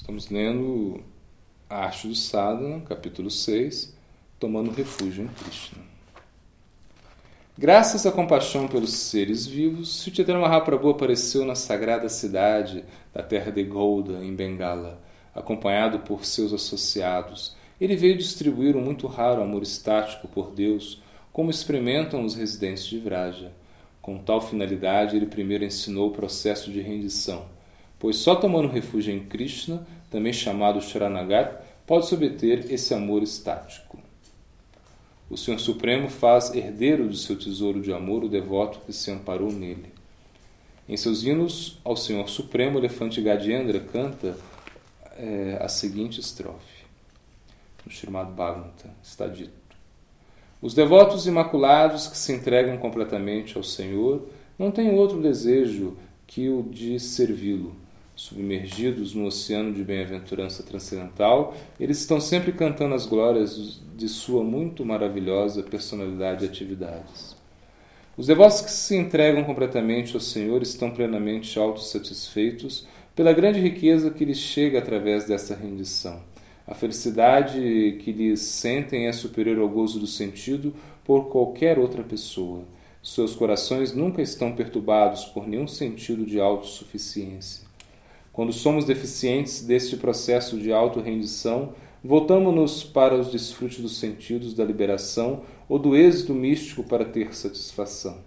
Estamos lendo a Arte do Sadhana, capítulo 6, Tomando Refúgio em Krishna. Graças à compaixão pelos seres vivos, Chaitanya Mahaprabhu apareceu na sagrada cidade da terra de Golda, em Bengala, acompanhado por seus associados. Ele veio distribuir um muito raro amor estático por Deus, como experimentam os residentes de Vraja. Com tal finalidade, ele primeiro ensinou o processo de rendição, pois só tomando refúgio em Krishna também chamado Sharanagat, pode-se obter esse amor estático. O Senhor Supremo faz herdeiro do seu tesouro de amor o devoto que se amparou nele. Em seus hinos ao Senhor Supremo, o elefante Gadiendra canta é, a seguinte estrofe. No Srimad Bhagavatam está dito. Os devotos imaculados que se entregam completamente ao Senhor não têm outro desejo que o de servi-lo submergidos no oceano de bem-aventurança transcendental, eles estão sempre cantando as glórias de sua muito maravilhosa personalidade e atividades. Os devotos que se entregam completamente ao Senhor estão plenamente autossatisfeitos pela grande riqueza que lhes chega através dessa rendição. A felicidade que lhes sentem é superior ao gozo do sentido por qualquer outra pessoa. Seus corações nunca estão perturbados por nenhum sentido de autossuficiência. Quando somos deficientes deste processo de auto-rendição, voltamos-nos para os desfrutes dos sentidos da liberação ou do êxito místico para ter satisfação.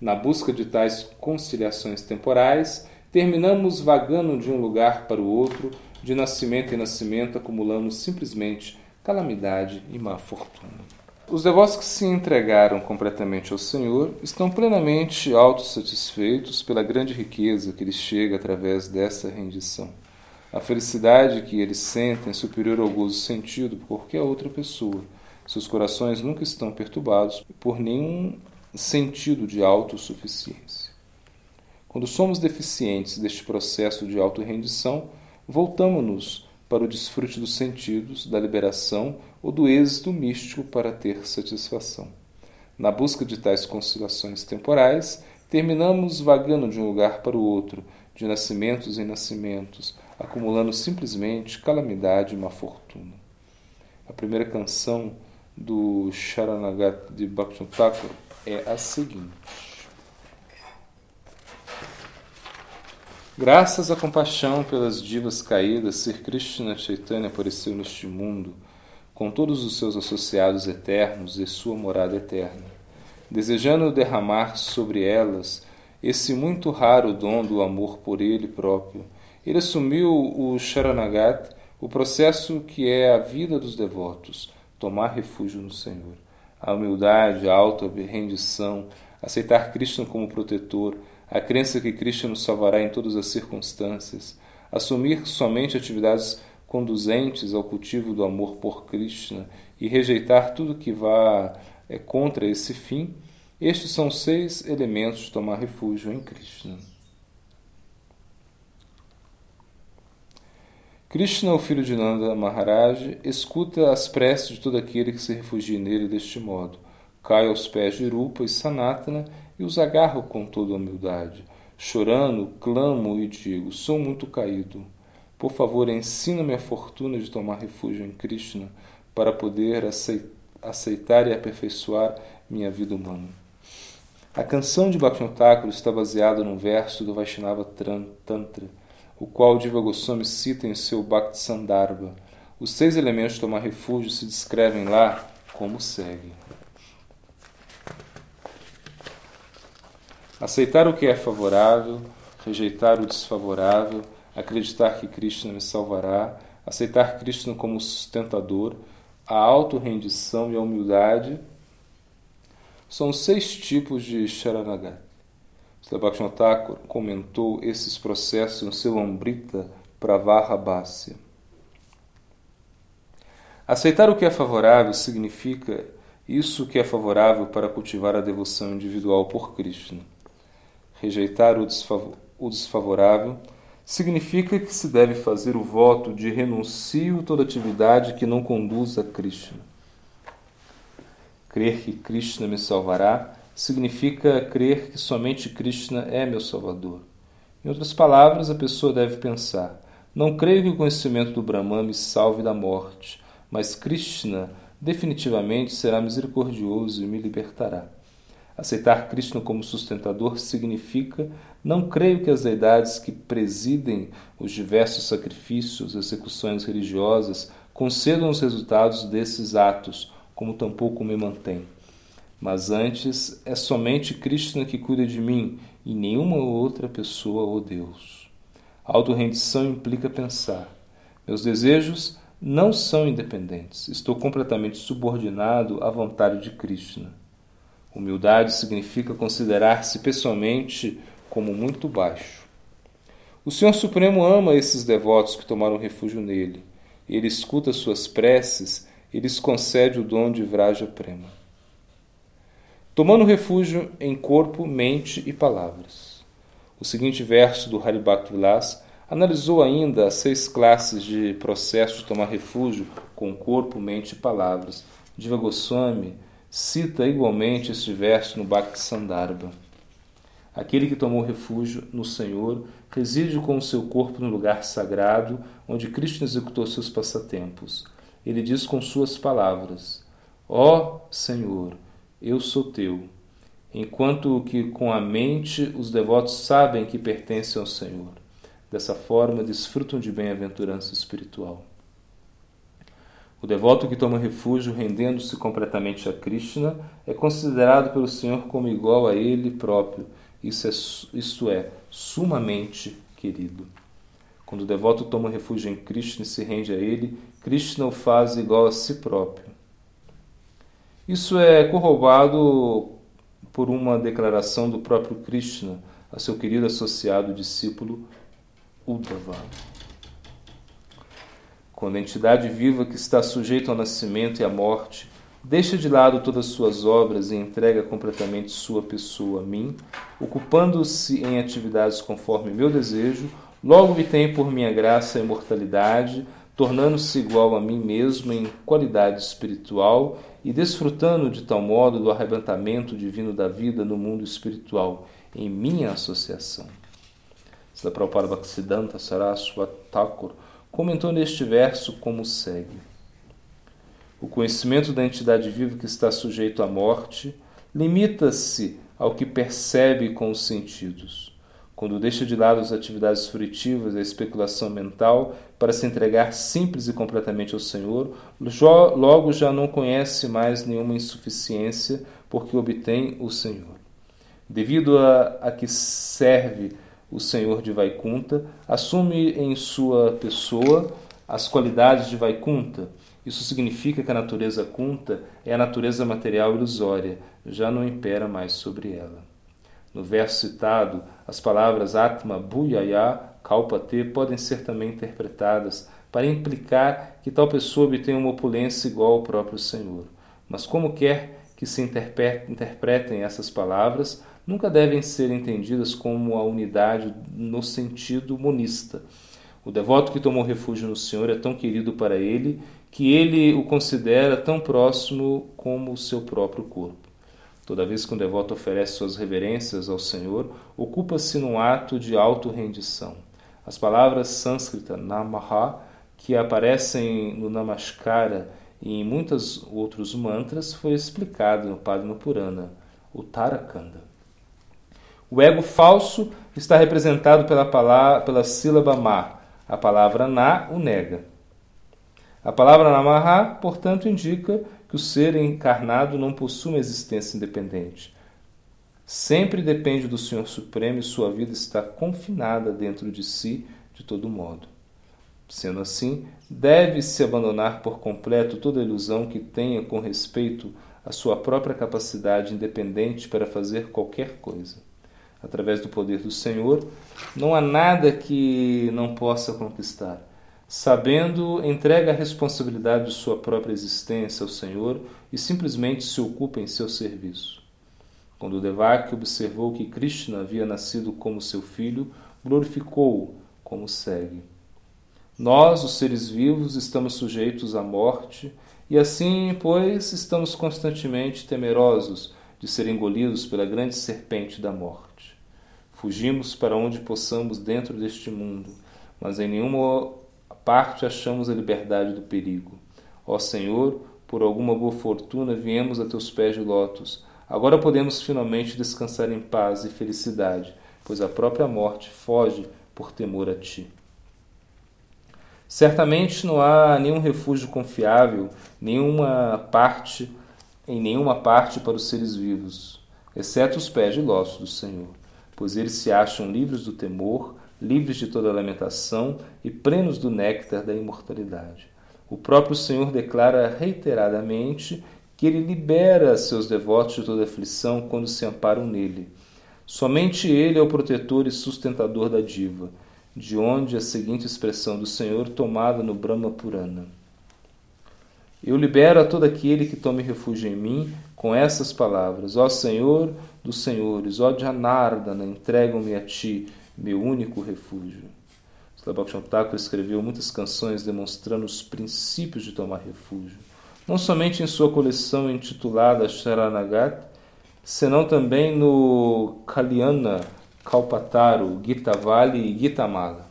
Na busca de tais conciliações temporais, terminamos vagando de um lugar para o outro, de nascimento em nascimento, acumulando simplesmente calamidade e má fortuna. Os devotos que se entregaram completamente ao Senhor estão plenamente autossatisfeitos pela grande riqueza que lhes chega através dessa rendição. A felicidade que eles sentem é superior ao gozo sentido por qualquer outra pessoa. Seus corações nunca estão perturbados por nenhum sentido de autossuficiência. Quando somos deficientes deste processo de autorrendição, voltamos-nos para o desfrute dos sentidos, da liberação ou do êxito místico para ter satisfação. Na busca de tais conciliações temporais, terminamos vagando de um lugar para o outro, de nascimentos em nascimentos, acumulando simplesmente calamidade e má fortuna. A primeira canção do Sharanagat de Bhaktivinoda é a seguinte. Graças à compaixão pelas divas caídas, Sir Krishna Chaitanya apareceu neste mundo com todos os seus associados eternos e sua morada eterna, desejando derramar sobre elas esse muito raro dom do amor por ele próprio. Ele assumiu o Sharanagat, o processo que é a vida dos devotos, tomar refúgio no Senhor. A humildade, a alta rendição, aceitar Krishna como protetor, a crença que Krishna nos salvará em todas as circunstâncias, assumir somente atividades conduzentes ao cultivo do amor por Krishna e rejeitar tudo que vá é, contra esse fim, estes são seis elementos de tomar refúgio em Krishna. Krishna, o filho de Nanda Maharaj, escuta as preces de todo aquele que se refugia nele deste modo. Cai aos pés de Rupa e Sanatana e os agarro com toda a humildade. Chorando, clamo e digo: Sou muito caído. Por favor, ensina-me a fortuna de tomar refúgio em Krishna para poder aceitar e aperfeiçoar minha vida humana. A canção de Bhaktivinoda está baseada num verso do Vaishnava Tantra, o qual Diva Goswami cita em seu Bhakti Sandarbha. Os seis elementos de tomar refúgio se descrevem lá como segue. Aceitar o que é favorável, rejeitar o desfavorável, acreditar que Krishna me salvará, aceitar Krishna como sustentador, a auto-rendição e a humildade são seis tipos de Sharanagati. Sri Thakur comentou esses processos no seu Amrita Pravarabhasya. Aceitar o que é favorável significa isso que é favorável para cultivar a devoção individual por Krishna. Rejeitar o desfavorável significa que se deve fazer o voto de renuncio toda atividade que não conduz a Krishna. Crer que Krishna me salvará significa crer que somente Krishna é meu salvador. Em outras palavras, a pessoa deve pensar: Não creio que o conhecimento do Brahman me salve da morte, mas Krishna definitivamente será misericordioso e me libertará. Aceitar Krishna como sustentador significa não creio que as deidades que presidem os diversos sacrifícios, execuções religiosas, concedam os resultados desses atos, como tampouco me mantém. Mas antes é somente Krishna que cuida de mim e nenhuma outra pessoa ou Deus. Auto-rendição implica pensar. Meus desejos não são independentes. Estou completamente subordinado à vontade de Krishna. Humildade significa considerar-se pessoalmente como muito baixo. O Senhor Supremo ama esses devotos que tomaram refúgio nele. Ele escuta suas preces e lhes concede o dom de Vraja Prema. Tomando refúgio em corpo, mente e palavras. O seguinte verso do Haribhakti Vilas Analisou ainda as seis classes de processo de tomar refúgio com corpo, mente e palavras. Diva Goswami cita igualmente este verso no Bhakti. Aquele que tomou refúgio no Senhor reside com o seu corpo no lugar sagrado onde Krishna executou seus passatempos. Ele diz com suas palavras: Ó oh, Senhor, eu sou teu. Enquanto que com a mente os devotos sabem que pertencem ao Senhor. Dessa forma, desfrutam de bem-aventurança espiritual. O devoto que toma refúgio rendendo-se completamente a Krishna é considerado pelo Senhor como igual a ele próprio, isso é, é, sumamente querido. Quando o devoto toma refúgio em Krishna e se rende a ele, Krishna o faz igual a si próprio. Isso é corroborado por uma declaração do próprio Krishna a seu querido associado discípulo Uddhava. Quando a entidade viva que está sujeita ao nascimento e à morte deixa de lado todas suas obras e entrega completamente sua pessoa a mim, ocupando-se em atividades conforme meu desejo, logo tem por minha graça a imortalidade, tornando-se igual a mim mesmo em qualidade espiritual e desfrutando de tal modo do arrebatamento divino da vida no mundo espiritual, em minha associação. Srila Prabhupada Bhaktisiddhanta Saraswat Comentou neste verso como segue. O conhecimento da entidade viva que está sujeito à morte limita-se ao que percebe com os sentidos. Quando deixa de lado as atividades fruitivas e a especulação mental para se entregar simples e completamente ao Senhor, logo já não conhece mais nenhuma insuficiência porque obtém o Senhor. Devido a, a que serve o Senhor de Vaikunta, assume em sua pessoa as qualidades de Vaikunta. Isso significa que a natureza kunta é a natureza material ilusória, já não impera mais sobre ela. No verso citado, as palavras Atma, Bhuyaya, Kalpate podem ser também interpretadas para implicar que tal pessoa obtenha uma opulência igual ao próprio Senhor. Mas como quer que se interpretem essas palavras, nunca devem ser entendidas como a unidade no sentido monista. O devoto que tomou refúgio no Senhor é tão querido para ele que ele o considera tão próximo como o seu próprio corpo. Toda vez que um devoto oferece suas reverências ao Senhor, ocupa-se num ato de auto-rendição. As palavras sânscritas namaha, que aparecem no Namaskara e em muitos outros mantras, foi explicado no Padma Purana, o Tarakanda. O ego falso está representado pela, palavra, pela sílaba ma. A palavra na o nega. A palavra namaha, portanto, indica que o ser encarnado não possui uma existência independente. Sempre depende do Senhor Supremo e sua vida está confinada dentro de si de todo modo. Sendo assim, deve-se abandonar por completo toda ilusão que tenha com respeito à sua própria capacidade independente para fazer qualquer coisa através do poder do Senhor, não há nada que não possa conquistar. Sabendo, entrega a responsabilidade de sua própria existência ao Senhor e simplesmente se ocupa em seu serviço. Quando Devaki observou que Krishna havia nascido como seu filho, glorificou-o como segue. Nós, os seres vivos, estamos sujeitos à morte e assim, pois, estamos constantemente temerosos de ser engolidos pela grande serpente da morte. Fugimos para onde possamos dentro deste mundo, mas em nenhuma parte achamos a liberdade do perigo. Ó Senhor, por alguma boa fortuna viemos a teus pés de lótus. Agora podemos finalmente descansar em paz e felicidade, pois a própria morte foge por temor a ti. Certamente não há nenhum refúgio confiável, nenhuma parte, em nenhuma parte para os seres vivos, exceto os pés de lótus do Senhor, pois eles se acham livres do temor, livres de toda lamentação e plenos do néctar da imortalidade. O próprio Senhor declara reiteradamente que ele libera seus devotos de toda aflição quando se amparam nele. Somente ele é o protetor e sustentador da diva, de onde a seguinte expressão do Senhor tomada no Brahma Purana. Eu libero a todo aquele que tome refúgio em mim com essas palavras: Ó Senhor dos senhores, ó Janardana, entregam-me a ti, meu único refúgio. Slabhaksham Thakur escreveu muitas canções demonstrando os princípios de tomar refúgio, não somente em sua coleção intitulada Sharanagat, senão também no Kalyana, Kalpataru, Gitavali e Gitamala.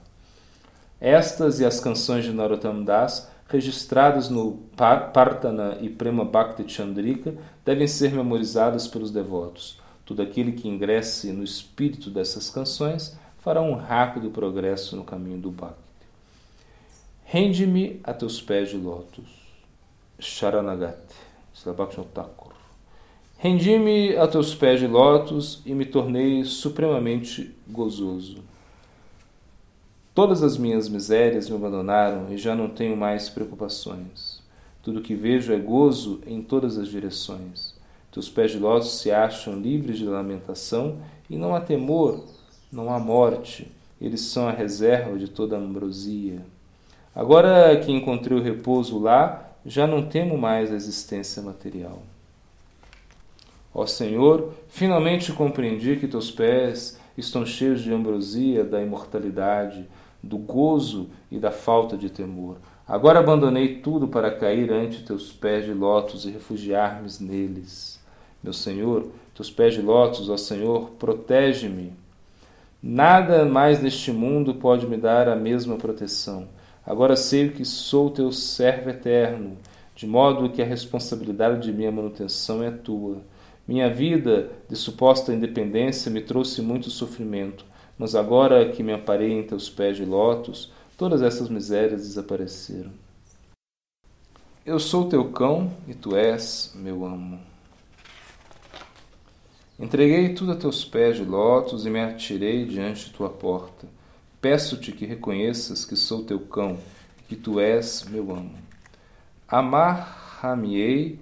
Estas e as canções de Narottam Das, registradas no Partana e Prema Bhakti Chandrika, devem ser memorizadas pelos devotos. Todo aquele que ingresse no espírito dessas canções fará um rápido progresso no caminho do Bhakti. Rende-me a teus pés de lótus. Sharanagati. Thakur. Rendi-me a teus pés de lótus e me tornei supremamente gozoso. Todas as minhas misérias me abandonaram e já não tenho mais preocupações. Tudo que vejo é gozo em todas as direções. Teus pés de lótus se acham livres de lamentação e não há temor não há morte, eles são a reserva de toda a ambrosia. Agora que encontrei o repouso lá, já não temo mais a existência material. Ó Senhor, finalmente compreendi que teus pés estão cheios de ambrosia da imortalidade, do gozo e da falta de temor. Agora abandonei tudo para cair ante teus pés de lótus e refugiar-me neles. Meu Senhor, teus pés de lótus, ó Senhor, protege-me Nada mais neste mundo pode me dar a mesma proteção. Agora sei que sou teu servo eterno, de modo que a responsabilidade de minha manutenção é tua. Minha vida de suposta independência me trouxe muito sofrimento, mas agora que me amparei em teus pés de lótus, todas essas misérias desapareceram. Eu sou teu cão e tu és meu amo. Entreguei tudo a teus pés de lótus e me atirei diante de tua porta. Peço-te que reconheças que sou teu cão e que tu és meu amo. Amar-me-ei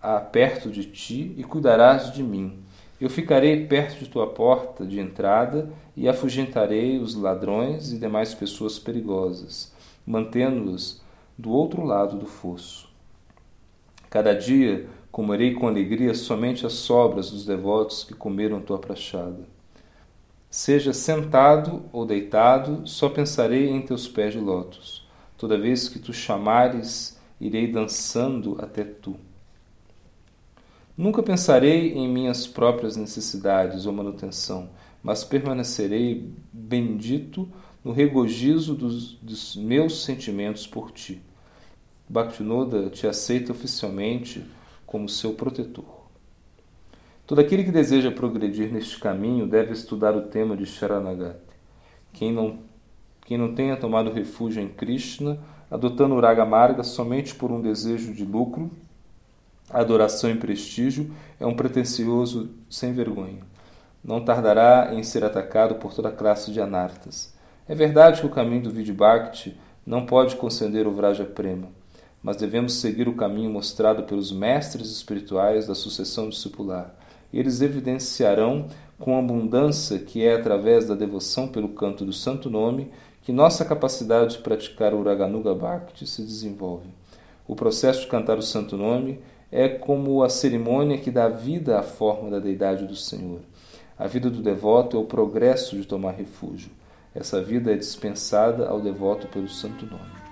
a perto de ti e cuidarás de mim. Eu ficarei perto de tua porta de entrada e afugentarei os ladrões e demais pessoas perigosas, mantendo-os do outro lado do fosso. Cada dia Comerei com alegria somente as sobras dos devotos que comeram tua prachada. Seja sentado ou deitado, só pensarei em teus pés de lótus. Toda vez que tu chamares, irei dançando até tu. Nunca pensarei em minhas próprias necessidades ou manutenção, mas permanecerei bendito no regozijo dos, dos meus sentimentos por ti. Bhaktinoda te aceita oficialmente como seu protetor. Todo aquele que deseja progredir neste caminho deve estudar o tema de Sharanagati. Quem não, quem não tenha tomado refúgio em Krishna, adotando Raga Marga somente por um desejo de lucro, adoração e prestígio, é um pretensioso sem vergonha. Não tardará em ser atacado por toda classe de anartas. É verdade que o caminho do Vidbhakti não pode conceder o Vraja Prema mas devemos seguir o caminho mostrado pelos mestres espirituais da sucessão discipular. Eles evidenciarão com abundância que é através da devoção pelo canto do santo nome que nossa capacidade de praticar o Raganuga Bhakti se desenvolve. O processo de cantar o santo nome é como a cerimônia que dá vida à forma da deidade do Senhor. A vida do devoto é o progresso de tomar refúgio. Essa vida é dispensada ao devoto pelo santo nome.